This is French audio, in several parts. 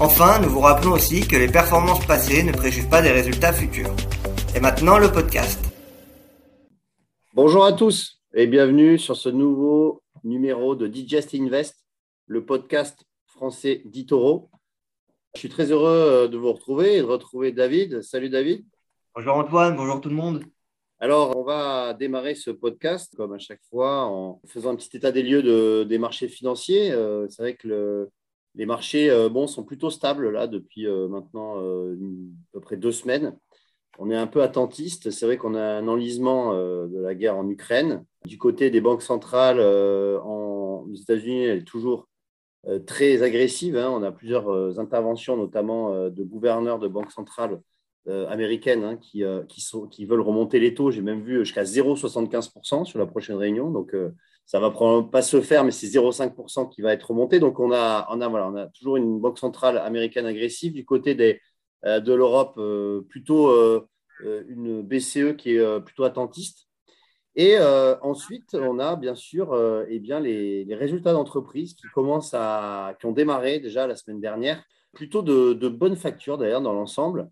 Enfin, nous vous rappelons aussi que les performances passées ne préjugent pas des résultats futurs. Et maintenant, le podcast. Bonjour à tous et bienvenue sur ce nouveau numéro de Digest Invest, le podcast français d'Itoro. Je suis très heureux euh, de vous retrouver et de retrouver David. Salut David. Bonjour Antoine, bonjour tout le monde. Alors, on va démarrer ce podcast, comme à chaque fois, en faisant un petit état des lieux de, des marchés financiers. Euh, c'est vrai que le, les marchés euh, bon, sont plutôt stables là depuis euh, maintenant à peu près deux semaines. On est un peu attentiste. C'est vrai qu'on a un enlisement de la guerre en Ukraine. Du côté des banques centrales en, aux États-Unis, elle est toujours très agressive. Hein. On a plusieurs interventions, notamment de gouverneurs de banques centrales euh, américaines hein, qui, euh, qui, veulent remonter les taux. J'ai même vu jusqu'à 0,75% sur la prochaine réunion. Donc, euh, ça va probablement pas se faire, mais c'est 0,5% qui va être remonté. Donc, on a, on, a, voilà, on a toujours une banque centrale américaine agressive. Du côté des, de l'Europe, plutôt une BCE qui est plutôt attentiste. Et ensuite, on a bien sûr eh bien, les, résultats d'entreprise qui commencent à, qui ont démarré déjà la semaine dernière, plutôt de bonnes factures d'ailleurs dans l'ensemble.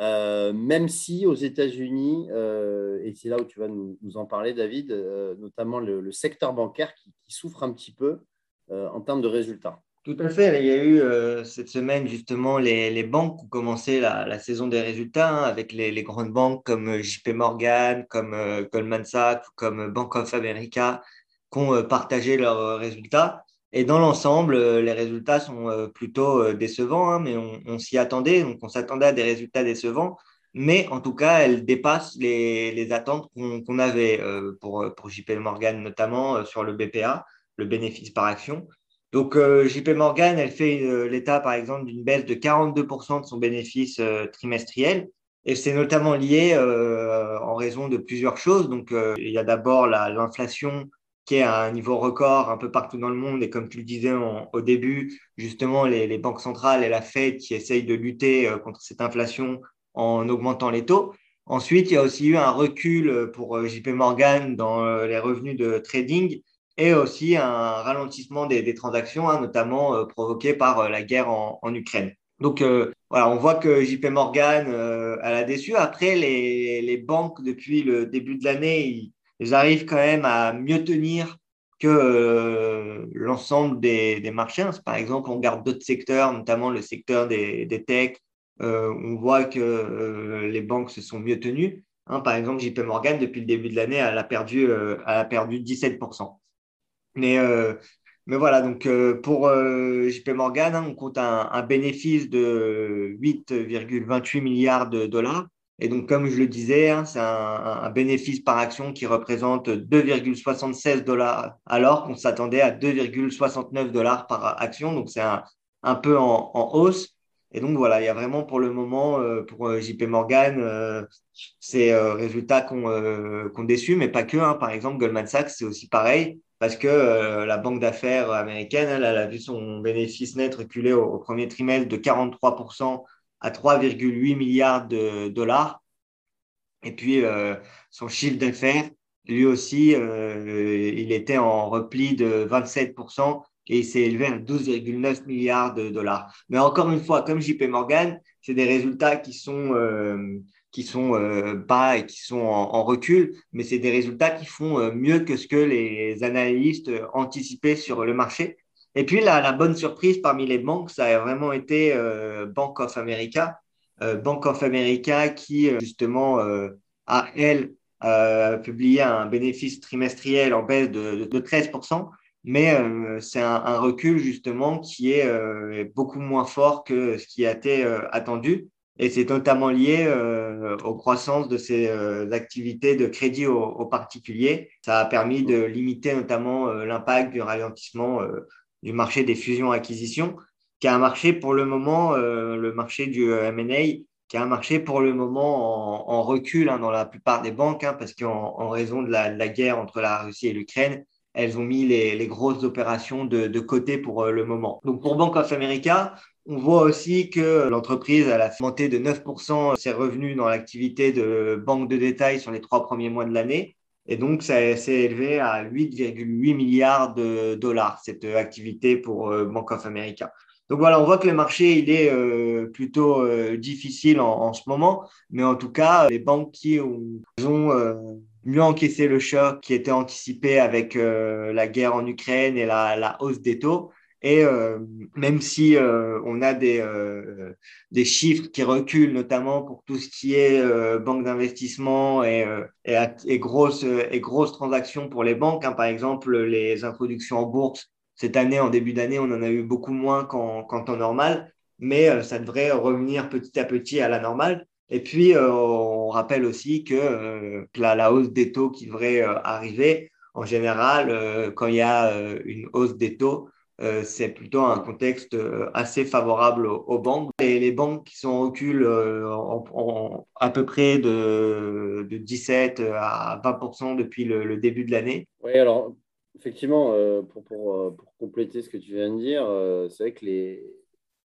Euh, même si aux États-Unis, euh, et c'est là où tu vas nous, en parler, David, euh, notamment le, secteur bancaire qui, souffre un petit peu en termes de résultats. Tout à fait. Il y a eu cette semaine justement les, banques qui ont commencé la, saison des résultats hein, avec les, les, grandes banques comme JP Morgan, comme Goldman Sachs, comme Bank of America qui ont partagé leurs résultats. Et dans l'ensemble, euh, les résultats sont euh, plutôt euh, décevants, hein, mais on, s'y attendait. Donc, on s'attendait à des résultats décevants, mais en tout cas, elles dépassent les, attentes qu'on avait pour, pour JP Morgan, notamment sur le BPA, le bénéfice par action. Donc, JP Morgan, elle fait l'état, par exemple, d'une baisse de 42% de son bénéfice trimestriel. Et c'est notamment lié en raison de plusieurs choses. Donc, il y a d'abord l'inflation qui est à un niveau record un peu partout dans le monde. Et comme tu le disais au début, justement, les, banques centrales et la Fed qui essayent de lutter euh, contre cette inflation en augmentant les taux. Ensuite, il y a aussi eu un recul pour euh, JP Morgan dans euh, les revenus de trading et aussi un ralentissement des, transactions, hein, notamment provoqué par la guerre en, Ukraine. Donc voilà, on voit que JP Morgan, elle a déçu. Après, les, banques, depuis le début de l'année, arrivent quand même à mieux tenir que euh, l'ensemble des, marchés. Hein. Par exemple, on regarde d'autres secteurs, notamment le secteur des, des techs, euh, on voit que euh, les banques se sont mieux tenues. Hein. par exemple, JP Morgan, depuis le début de l'année, elle, a perdu, a perdu 17%. Mais, mais voilà, donc pour JP Morgan, hein, on compte un bénéfice de 8,28 milliards de dollars et donc, comme je le disais, hein, c'est un, bénéfice par action qui représente 2,76 dollars, alors qu'on s'attendait à 2,69 dollars par action. Donc, c'est un, peu en, hausse. Et donc, voilà, il y a vraiment pour le moment, euh, pour euh, JP Morgan, euh, ces résultats qu'on déçu, mais pas que. Hein. Par exemple, Goldman Sachs, c'est aussi pareil, parce que la banque d'affaires américaine, elle, a vu son bénéfice net reculer au premier trimestre de 43% à 3,8 milliards de dollars. Et puis, euh, son chiffre d'affaires, lui aussi, euh, il était en repli de 27% et il s'est élevé à 12,9 milliards de dollars. Mais encore une fois, comme JP Morgan, c'est des résultats qui sont, euh, qui bas et qui sont en recul, mais c'est des résultats qui font mieux que ce que les analystes anticipaient sur le marché. Et puis, la, bonne surprise parmi les banques, ça a vraiment été euh, Bank of America. Euh, Bank of America qui, euh, justement, a, elle, publié un bénéfice trimestriel en baisse de, 13%, mais c'est un, recul, justement, qui est beaucoup moins fort que ce qui a été attendu. Et c'est notamment lié aux croissances de ces activités de crédit aux, particuliers. Ça a permis de limiter notamment l'impact du ralentissement du marché des fusions-acquisitions, qui est un marché pour le moment, euh, le marché du euh, M&A, qui est un marché pour le moment en, recul hein, dans la plupart des banques, hein, parce qu'en raison de la, guerre entre la Russie et l'Ukraine, elles ont mis les, grosses opérations de, côté pour euh, le moment. Donc pour Bank of America, on voit aussi que l'entreprise a monté de 9% ses revenus dans l'activité de banque de détail sur les trois premiers mois de l'année. Et donc, ça s'est élevé à 8,8 milliards de dollars, cette activité pour euh, Bank of America. Donc voilà, on voit que le marché, il est euh, plutôt euh, difficile en, ce moment, mais en tout cas, les banques qui ont mieux encaissé le choc qui était anticipé avec la guerre en Ukraine et la hausse des taux, et euh, même si euh, on a des, euh, des chiffres qui reculent, notamment pour tout ce qui est banque d'investissement et, et, grosses, et grosses transactions pour les banques, hein, par exemple les introductions en bourse, cette année, en début d'année, on en a eu beaucoup moins qu'en temps normal, mais ça devrait revenir petit à petit à la normale. Et puis, on rappelle aussi que la, hausse des taux qui devrait arriver, en général, quand il y a une hausse des taux, euh, c'est plutôt un contexte euh, assez favorable aux, banques. Et les banques qui sont en recul euh, en, à peu près de, de 17 à 20% depuis le, début de l'année. Oui, alors effectivement, pour, pour, pour, compléter ce que tu viens de dire, c'est vrai que les,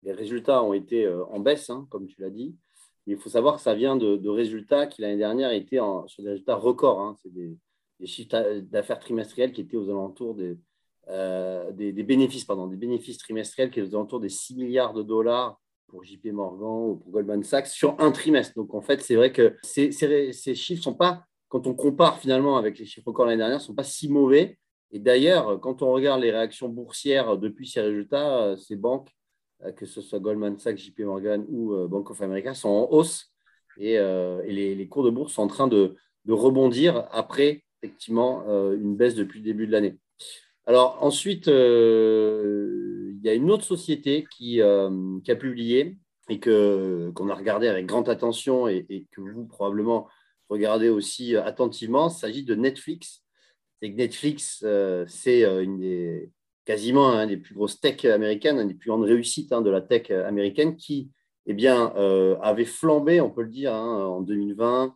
les, résultats ont été en baisse, hein, comme tu l'as dit. Mais il faut savoir que ça vient de, de résultats qui l'année dernière étaient sur des résultats records. Hein. C'est des, des chiffres d'affaires trimestriels qui étaient aux alentours des euh, des, bénéfices, pardon, des bénéfices trimestriels qui est aux alentours des 6 milliards de dollars pour JP Morgan ou pour Goldman Sachs sur un trimestre. Donc en fait, c'est vrai que ces, ces, chiffres sont pas, quand on compare finalement avec les chiffres encore l'année dernière, sont pas si mauvais. Et d'ailleurs, quand on regarde les réactions boursières depuis ces résultats, euh, ces banques, euh, que ce soit Goldman Sachs, JP Morgan ou Bank of America, sont en hausse et, les, les, cours de bourse sont en train de, de rebondir après effectivement une baisse depuis le début de l'année. Alors ensuite, euh, il y a une autre société qui, euh, a publié et que, qu'on a regardé avec grande attention et, que vous probablement regardez aussi attentivement. Il s'agit de Netflix. Et Netflix, euh, c'est quasiment une des plus grosses tech américaines, une des plus grandes réussites hein, de la tech américaine qui eh bien, avait flambé, on peut le dire, hein, en 2020,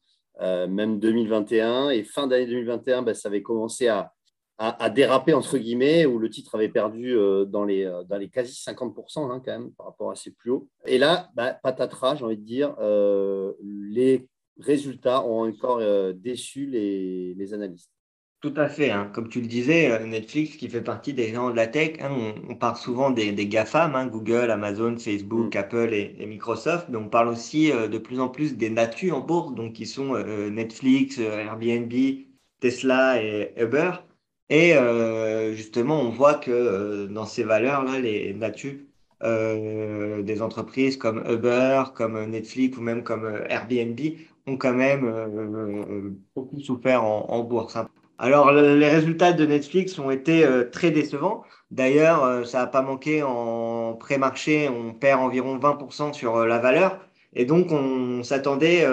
même 2021. Et fin d'année 2021, ben, ça avait commencé à, à, déraper, entre guillemets, où le titre avait perdu euh, dans, les, euh, dans les quasi 50% hein, quand même par rapport à ses plus hauts. Et là, bah, patatras, j'ai envie de dire, euh, les résultats ont encore déçu les, les, analystes. Tout à fait. Hein. Comme tu le disais, Netflix, qui fait partie des gens de la tech, hein, on, parle souvent des, des GAFAM, Google, Amazon, Facebook, mm. Apple et, Microsoft, mais on parle aussi de plus en plus des natus en bourse, donc qui sont Netflix, Airbnb, Tesla et Uber. Et euh, justement, on voit que euh, dans ces valeurs-là, les natus euh, des entreprises comme Uber, comme Netflix ou même comme Airbnb ont quand même beaucoup souffert en, bourse. Hein. Alors, les résultats de Netflix ont été très décevants. D'ailleurs, ça n'a pas manqué en pré-marché, on perd environ 20% sur la valeur. Et donc, on s'attendait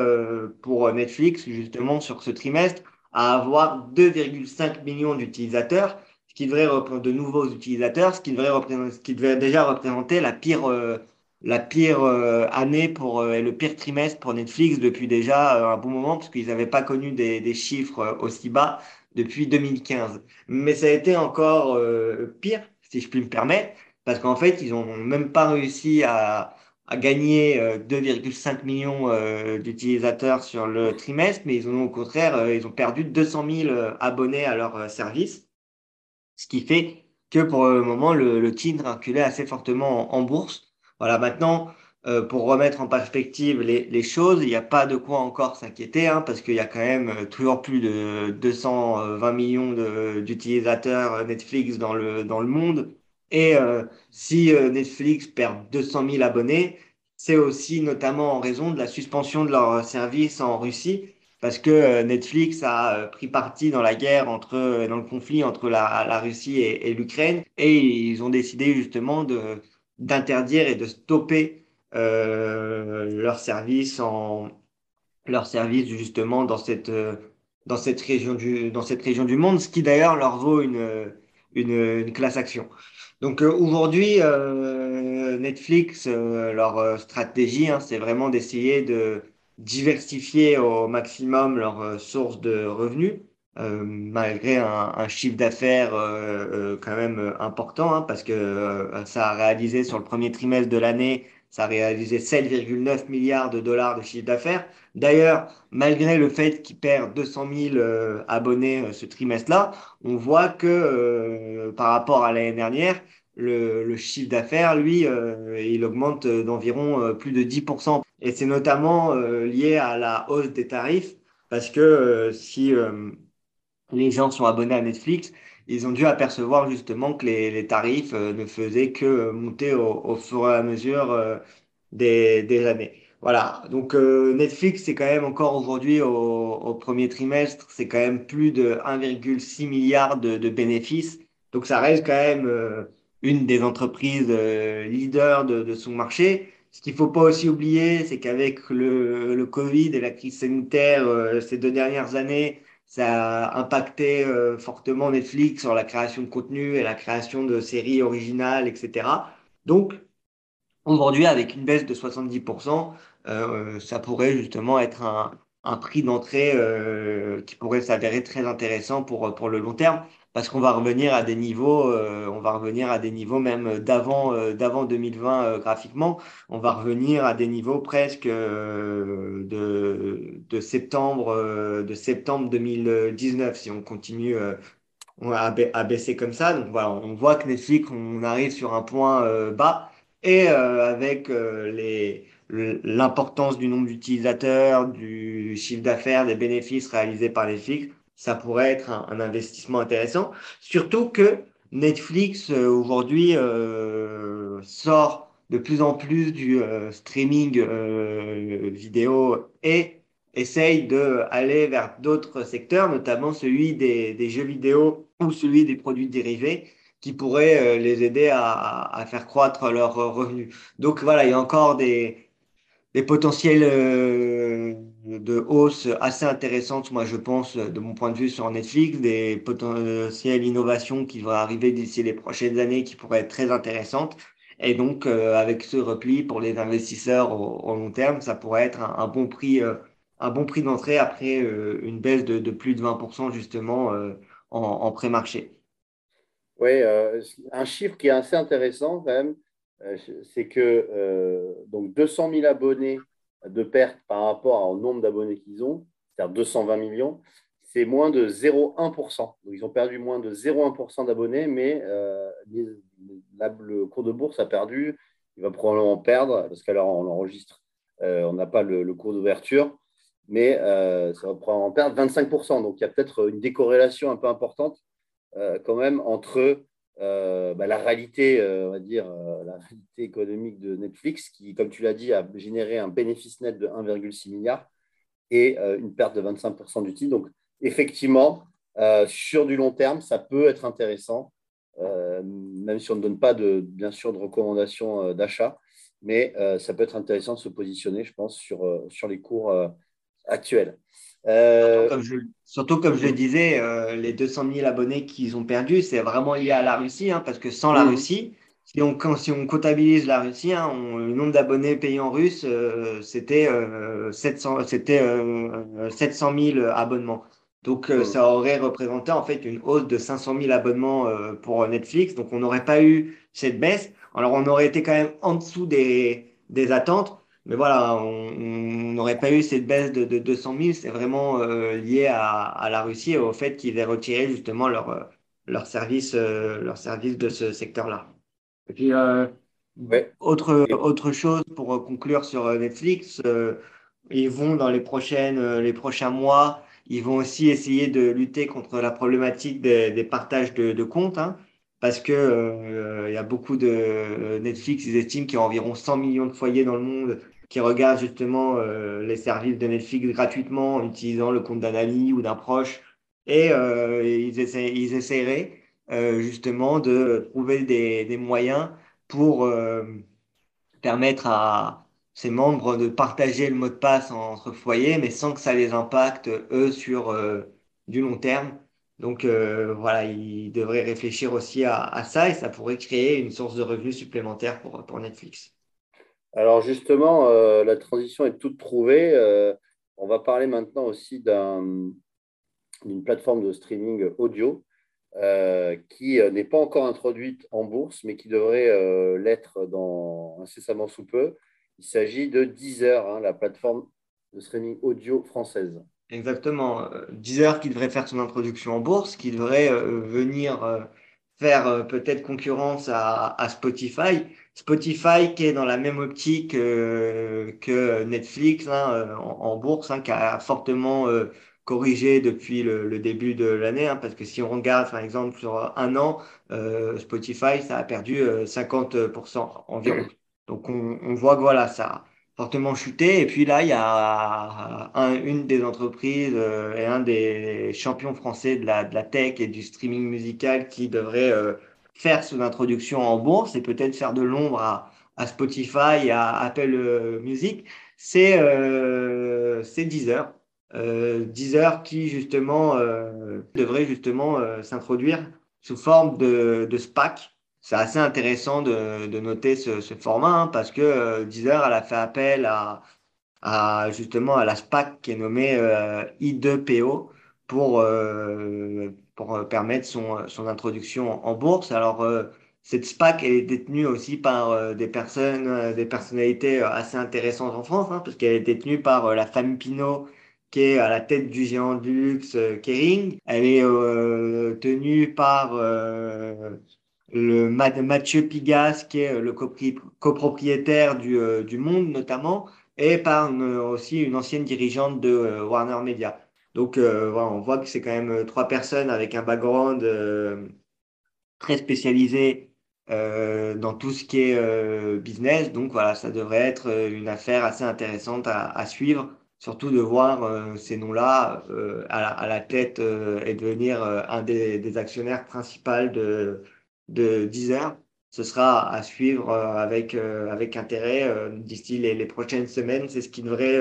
pour Netflix, justement, sur ce trimestre, à avoir 2,5 millions d'utilisateurs, ce qui devrait de nouveaux utilisateurs, ce qui devrait, ce qui devrait déjà représenter la pire, euh, la pire euh, année pour, euh, et le pire trimestre pour Netflix depuis déjà un bon moment, parce qu'ils n'avaient pas connu des, des, chiffres aussi bas depuis 2015. Mais ça a été encore pire, si je puis me permettre, parce qu'en fait, ils n'ont même pas réussi à, a gagné 2,5 euh, millions euh, d'utilisateurs sur le trimestre, mais ils ont au contraire, euh, ils ont perdu 200 000 abonnés à leur service, ce qui fait que pour le moment, le, a reculé assez fortement en, bourse. Voilà, maintenant, pour remettre en perspective les, choses, il n'y a pas de quoi encore s'inquiéter, hein, parce qu'il y a quand même toujours plus de 220 millions d'utilisateurs Netflix dans le, dans le monde. Et euh, si euh, Netflix perd 200 000 abonnés, c'est aussi notamment en raison de la suspension de leur service en Russie, parce que euh, Netflix a pris parti dans la guerre entre, dans le conflit entre la, la Russie et, l'Ukraine, et ils ont décidé justement de d'interdire et de stopper leur service en leur service justement dans cette dans cette région du dans cette région du monde, ce qui d'ailleurs leur vaut une une, classe action. Donc aujourd'hui, Netflix, leur stratégie, hein, c'est vraiment d'essayer de diversifier au maximum leurs sources de revenus. Euh, malgré un, chiffre d'affaires euh, euh, quand même important, hein, parce que ça a réalisé sur le premier trimestre de l'année, ça a réalisé 7,9 milliards de dollars de chiffre d'affaires. D'ailleurs, malgré le fait qu'il perd 200 000 abonnés ce trimestre-là, on voit que par rapport à l'année dernière, le, chiffre d'affaires, lui, il augmente d'environ plus de 10%. Et c'est notamment lié à la hausse des tarifs, parce que si les gens sont abonnés à Netflix, ils ont dû apercevoir justement que les, tarifs euh, ne faisaient que euh, monter au, fur et à mesure euh, des, années. Voilà, donc Netflix, c'est quand même encore aujourd'hui au, premier trimestre, c'est quand même plus de 1,6 milliard de, bénéfices. Donc ça reste quand même une des entreprises leaders de, son marché. Ce qu'il ne faut pas aussi oublier, c'est qu'avec le, le, Covid et la crise sanitaire ces deux dernières années, ça a impacté euh, fortement Netflix sur la création de contenu et la création de séries originales, etc. Donc, aujourd'hui, avec une baisse de 70%, euh, ça pourrait justement être un, prix d'entrée euh, qui pourrait s'avérer très intéressant pour, pour le long terme parce qu'on va revenir à des niveaux, euh, on va revenir à des niveaux même d'avant euh, d'avant 2020 euh, graphiquement, on va revenir à des niveaux presque de, de septembre de septembre 2019 si on continue à, à, baisser comme ça. Donc voilà, on voit que Netflix, on arrive sur un point bas et avec les l'importance du nombre d'utilisateurs, du chiffre d'affaires, des bénéfices réalisés par Netflix, ça pourrait être un, investissement intéressant. Surtout que Netflix euh, aujourd'hui euh, sort de plus en plus du euh, streaming vidéo et essaye d'aller vers d'autres secteurs, notamment celui des, jeux vidéo ou celui des produits dérivés qui pourraient les aider à, faire croître leurs revenus. Donc voilà, il y a encore des potentiels de hausse assez intéressantes, moi je pense, de mon point de vue sur Netflix, des potentielles innovations qui vont arriver d'ici les prochaines années qui pourraient être très intéressantes. Et donc, euh, avec ce repli pour les investisseurs au, long terme, ça pourrait être un, bon prix, euh, un bon prix d'entrée après euh, une baisse de, de, plus de 20% justement en, en pré-marché. Oui, un chiffre qui est assez intéressant quand même, c'est que donc 200 000 abonnés de perte par rapport au nombre d'abonnés qu'ils ont, c'est-à-dire 220 millions, c'est moins de 0,1%. Donc, ils ont perdu moins de 0,1% d'abonnés, mais euh, le cours de bourse a perdu. Il va probablement perdre, parce qu'alors on enregistre, euh, on n'a pas le, cours d'ouverture, mais euh, ça va probablement perdre 25%. Donc, il y a peut-être une décorrélation un peu importante quand même entre euh, bah, la réalité, euh, on va dire, euh, la réalité économique de Netflix, qui, comme tu l'as dit, a généré un bénéfice net de 1,6 milliard et une perte de 25% du. Donc, effectivement, sur du long terme, ça peut être intéressant, même si on ne donne pas, de, bien sûr, de recommandations d'achat, mais ça peut être intéressant de se positionner, je pense, sur les cours actuels. Euh, surtout, comme je, le disais, euh, les 200 000 abonnés qu'ils ont perdus, c'est vraiment lié à la Russie, hein, parce que sans la mm. Russie, si on, si on comptabilise la Russie, hein, le nombre d'abonnés payés en russe, euh, c'était 700, 700 000 abonnements. Donc, mm. ça aurait représenté en fait une hausse de 500 000 abonnements pour Netflix. Donc, on n'aurait pas eu cette baisse. Alors, on aurait été quand même en dessous des, des attentes. Mais voilà, on n'aurait pas eu cette baisse de, 200 000. C'est vraiment euh, lié à, la Russie et au fait qu'ils aient retiré justement leur, euh, leur, service, euh, leur service de ce secteur-là. Et puis, autre, autre chose pour conclure sur Netflix, ils vont dans les, prochaines, les prochains mois, ils vont aussi essayer de lutter contre la problématique des, partages de, comptes. Hein parce que euh, il y a beaucoup de euh, Netflix, ils estiment qu'il y a environ 100 millions de foyers dans le monde qui regardent justement euh, les services de Netflix gratuitement en utilisant le compte d'un ami ou d'un proche. Et ils, essaient, ils essaieraient justement de trouver des, des moyens pour permettre à ces membres de partager le mot de passe entre foyers, mais sans que ça les impacte, eux, sur du long terme. Donc voilà, il devrait réfléchir aussi à, ça et ça pourrait créer une source de revenus supplémentaire pour, pour Netflix. Alors justement, la transition est toute trouvée. on va parler maintenant aussi d'une plateforme de streaming audio euh, qui euh, n'est pas encore introduite en bourse, mais qui devrait euh, l'être incessamment sous peu. Il s'agit de Deezer, hein, la plateforme de streaming audio française. Exactement. Deezer qui devrait faire son introduction en bourse, qui devrait venir faire peut-être concurrence à, Spotify. Spotify qui est dans la même optique que Netflix hein, en, bourse, hein, qui a fortement corrigé depuis le, début de l'année, hein, parce que si on regarde par exemple sur un an, euh, Spotify, ça a perdu 50% euh, environ. Donc on, voit que voilà, ça fortement chuté. Et puis là, il y a une des entreprises euh, et un des champions français de la, de la tech et du streaming musical qui devrait faire son introduction en bourse et peut-être faire de l'ombre à, à, Spotify, à Apple Music, c'est Deezer. Euh, Deezer qui justement euh, devrait justement euh, s'introduire sous forme de, de SPAC. C'est assez intéressant de, de noter ce, ce format hein, parce que Deezer elle a fait appel à, à, justement à la SPAC qui est nommée I2PO pour, pour permettre son, son introduction en bourse. Alors cette SPAC elle est détenue aussi par des personnes, des personnalités assez intéressantes en France, hein, parce qu'elle est détenue par la famille Pinot qui est à la tête du géant du luxe euh, Kering. Elle est euh, tenue par euh, le Mathieu Pigas, qui est le copropriétaire du, du Monde notamment, et par aussi une ancienne dirigeante de Warner Media. Donc voilà, on voit que c'est quand même trois personnes avec un background très spécialisé dans tout ce qui est business. Donc voilà, ça devrait être une affaire assez intéressante à, suivre surtout de voir euh, ces noms-là euh, à, la tête euh, et devenir un des, actionnaires principaux de, de Deezer. Ce sera à suivre avec, avec intérêt d'ici les, prochaines semaines. C'est ce qui devrait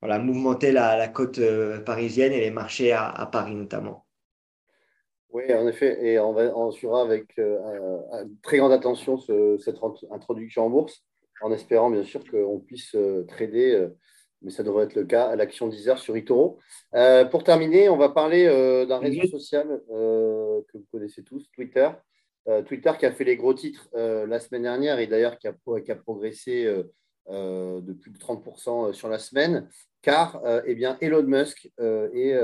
voilà, mouvementer la, la côte parisienne et les marchés à, Paris notamment. Oui, en effet, et on, va, on suivra avec très grande attention cette introduction en bourse, en espérant bien sûr qu'on puisse trader mais ça devrait être le cas à l'action Deezer sur eToro. Euh, pour terminer, on va parler euh, d'un réseau social euh, que vous connaissez tous, Twitter. Twitter qui a fait les gros titres la semaine dernière et d'ailleurs qui a, progressé de plus de 30% sur la semaine, car eh bien, Elon Musk est,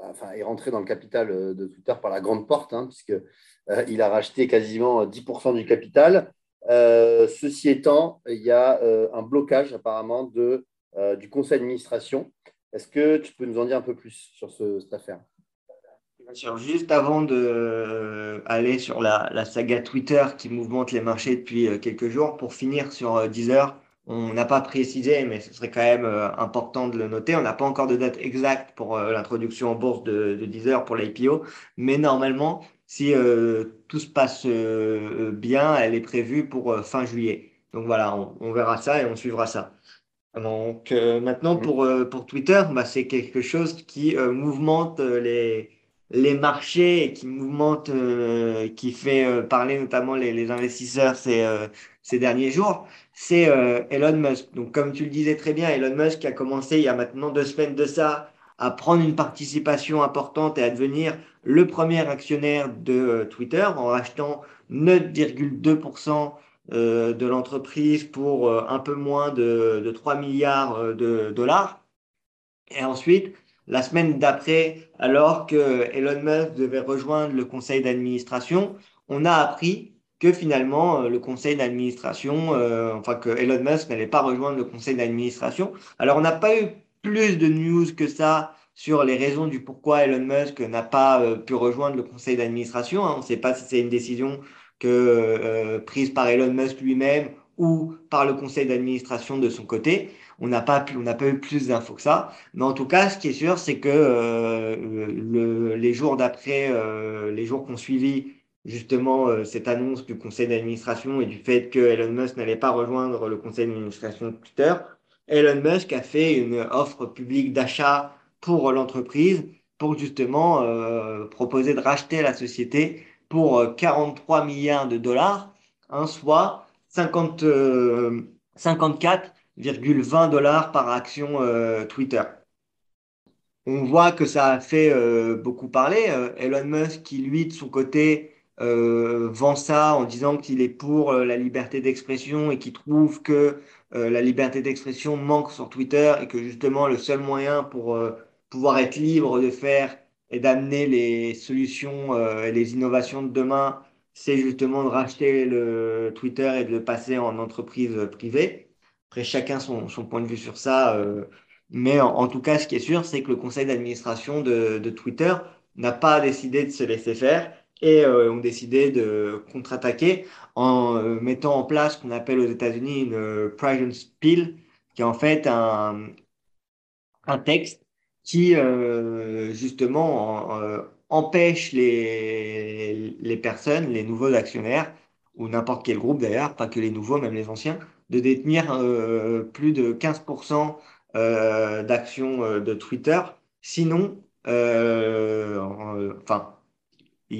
enfin, est rentré dans le capital de Twitter par la grande porte, hein, puisqu'il a racheté quasiment 10% du capital. Euh, ceci étant, il y a euh, un blocage apparemment euh, du conseil d'administration. Est-ce que tu peux nous en dire un peu plus sur cette affaire? Juste avant d'aller sur la, la, saga Twitter qui mouvemente les marchés depuis quelques jours, pour finir sur Deezer, on n'a pas précisé, mais ce serait quand même important de le noter. On n'a pas encore de date exacte pour l'introduction en bourse de, de Deezer pour l'IPO, mais normalement, si euh, tout se passe euh, bien, elle est prévue pour euh, fin juillet. Donc voilà, on, verra ça et on suivra ça. Donc maintenant, pour, pour Twitter, bah, c'est quelque chose qui mouvemente les, les marchés qui mouvemente, qui fait parler notamment les, les investisseurs ces, ces derniers jours, c'est Elon Musk. Donc comme tu le disais très bien, Elon Musk a commencé il y a maintenant deux semaines de ça à prendre une participation importante et à devenir le premier actionnaire de euh, Twitter en rachetant 9,2% euh, de l'entreprise pour euh, un peu moins de, 3 milliards de dollars. Et ensuite, la semaine d'après, alors que Elon Musk devait rejoindre le conseil d'administration, on a appris que finalement le conseil d'administration, enfin que Elon Musk n'allait pas rejoindre le conseil d'administration. Alors on n'a pas eu plus de news que ça sur les raisons du pourquoi Elon Musk n'a pas euh, pu rejoindre le conseil d'administration. Hein. On ne sait pas si c'est une décision que, euh, prise par Elon Musk lui-même ou par le conseil d'administration de son côté. On n'a pas, pas eu plus d'infos que ça. Mais en tout cas, ce qui est sûr, c'est que euh, le, les jours d'après, les jours qu'on suivi justement cette annonce du conseil d'administration et du fait que Elon Musk n'allait pas rejoindre le conseil d'administration de Twitter, Elon Musk a fait une offre publique d'achat pour l'entreprise pour justement proposer de racheter la société pour 43 milliards de dollars, hein, soit 50, 54,20 dollars par action Twitter on voit que ça a fait euh, beaucoup parler. Euh, Elon Musk, qui lui, de son côté, euh, vend ça en disant qu'il est pour la liberté d'expression et qui trouve que la liberté d'expression manque sur Twitter et que justement le seul moyen pour pouvoir être libre de faire et d'amener les solutions et les innovations de demain, c'est justement de racheter le Twitter et de le passer en entreprise privée. Après, chacun son, son point de vue sur ça. Mais en, tout cas, ce qui est sûr, c'est que le conseil d'administration de, Twitter n'a pas décidé de se laisser faire et euh, ont décidé de contre-attaquer en euh, mettant en place ce qu'on appelle aux États-Unis une euh, Private Bill, qui est en fait un, un texte qui justement empêche les, les personnes, les nouveaux actionnaires, ou n'importe quel groupe d'ailleurs, pas que les nouveaux, même les anciens, de détenir plus de 15% euh, d'actions euh, de Twitter. Sinon, euh, enfin,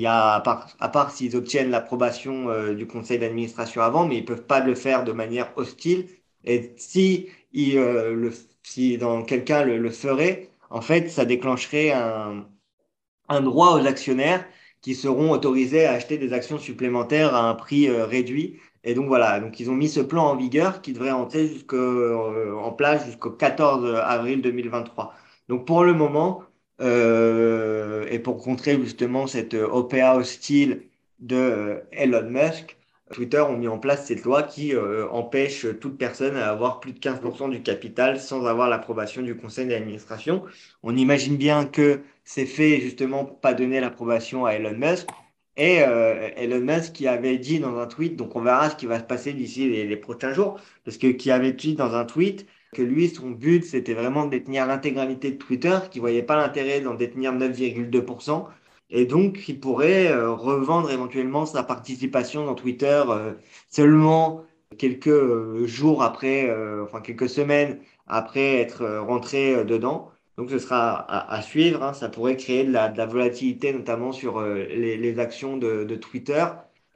à part, s'ils obtiennent l'approbation du conseil d'administration avant, mais ils peuvent pas le faire de manière hostile. Et si, le, si dans quelqu'un le, le ferait, en fait, ça déclencherait un droit aux actionnaires qui seront autorisés à acheter des actions supplémentaires à un prix réduit et donc voilà, donc ils ont mis ce plan en vigueur qui devrait entrer euh, en place jusqu'au 14 avril 2023. Donc pour le moment, euh, et pour contrer justement cette OPA hostile de euh, Elon Musk, Twitter ont mis en place cette loi qui empêche toute personne à avoir plus de 15% du capital sans avoir l'approbation du conseil d'administration. On imagine bien que c'est fait justement pour pas donner l'approbation à Elon Musk et euh, Elon Musk qui avait dit dans un tweet, donc on verra ce qui va se passer d'ici les, prochains jours, parce que qui avait dit dans un tweet que lui, son but, c'était vraiment de détenir l'intégralité de Twitter, qu'il voyait pas l'intérêt d'en détenir 9,2%, et donc il pourrait euh, revendre éventuellement sa participation dans Twitter euh, seulement quelques jours après, enfin quelques semaines après être rentré dedans. Donc ce sera à, suivre. Hein. Ça pourrait créer de la, volatilité, notamment sur euh, les, actions de, Twitter.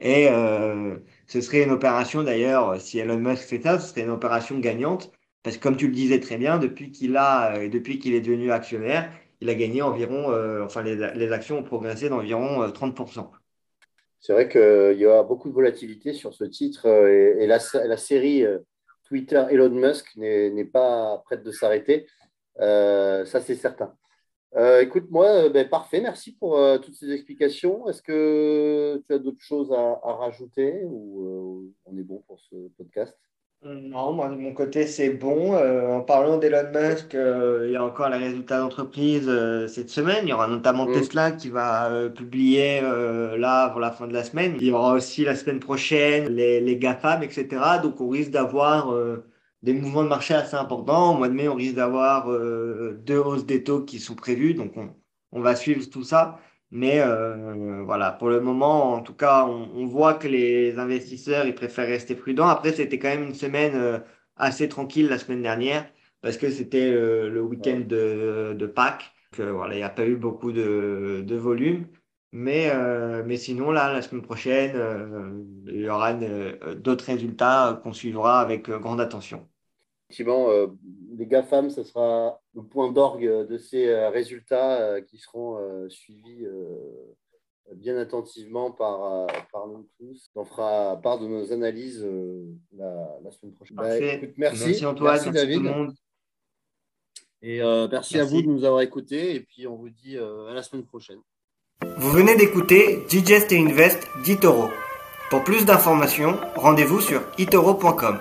Et euh, ce serait une opération, d'ailleurs, si Elon Musk fait ça, ce serait une opération gagnante. Parce que comme tu le disais très bien, depuis qu'il a, euh, depuis qu'il est devenu actionnaire, il a gagné environ, enfin les, actions ont progressé d'environ 30%. C'est vrai qu'il y a beaucoup de volatilité sur ce titre et, la, série Twitter Elon Musk n'est pas prête de s'arrêter. Euh, ça, c'est certain. Euh, écoute, moi, euh, ben, parfait. Merci pour toutes ces explications. Est-ce que tu as d'autres choses à, rajouter ou on est bon pour ce podcast? Non, moi de mon côté c'est bon. en parlant d'Elon Musk, il y a encore les résultats d'entreprise cette semaine. Il y aura notamment mm. Tesla qui va publier là pour la fin de la semaine. Il y aura aussi la semaine prochaine les, les GAFAM, etc. Donc on risque d'avoir des mouvements de marché assez importants. Au mois de mai, on risque d'avoir euh, deux hausses des taux qui sont prévues. Donc, on, on va suivre tout ça. Mais euh, voilà, pour le moment, en tout cas, on, voit que les investisseurs, ils préfèrent rester prudents. Après, c'était quand même une semaine euh, assez tranquille la semaine dernière parce que c'était le week-end de, de Pâques. voilà, il n'y a pas eu beaucoup de, de volume. Mais, mais sinon, là, la semaine prochaine, il y aura d'autres résultats qu'on suivra avec grande attention. Effectivement, euh, les GAFAM, ce sera le point d'orgue de ces euh, résultats euh, qui seront suivis bien attentivement par, par nous tous. On fera part de nos analyses la, semaine prochaine. Bah, merci. merci Antoine, merci, David. Et merci, à vous de nous avoir écoutés. Et puis on vous dit à la semaine prochaine. Vous venez d'écouter Digest et Invest d'Itoro. Pour plus d'informations, rendez-vous sur itoro.com.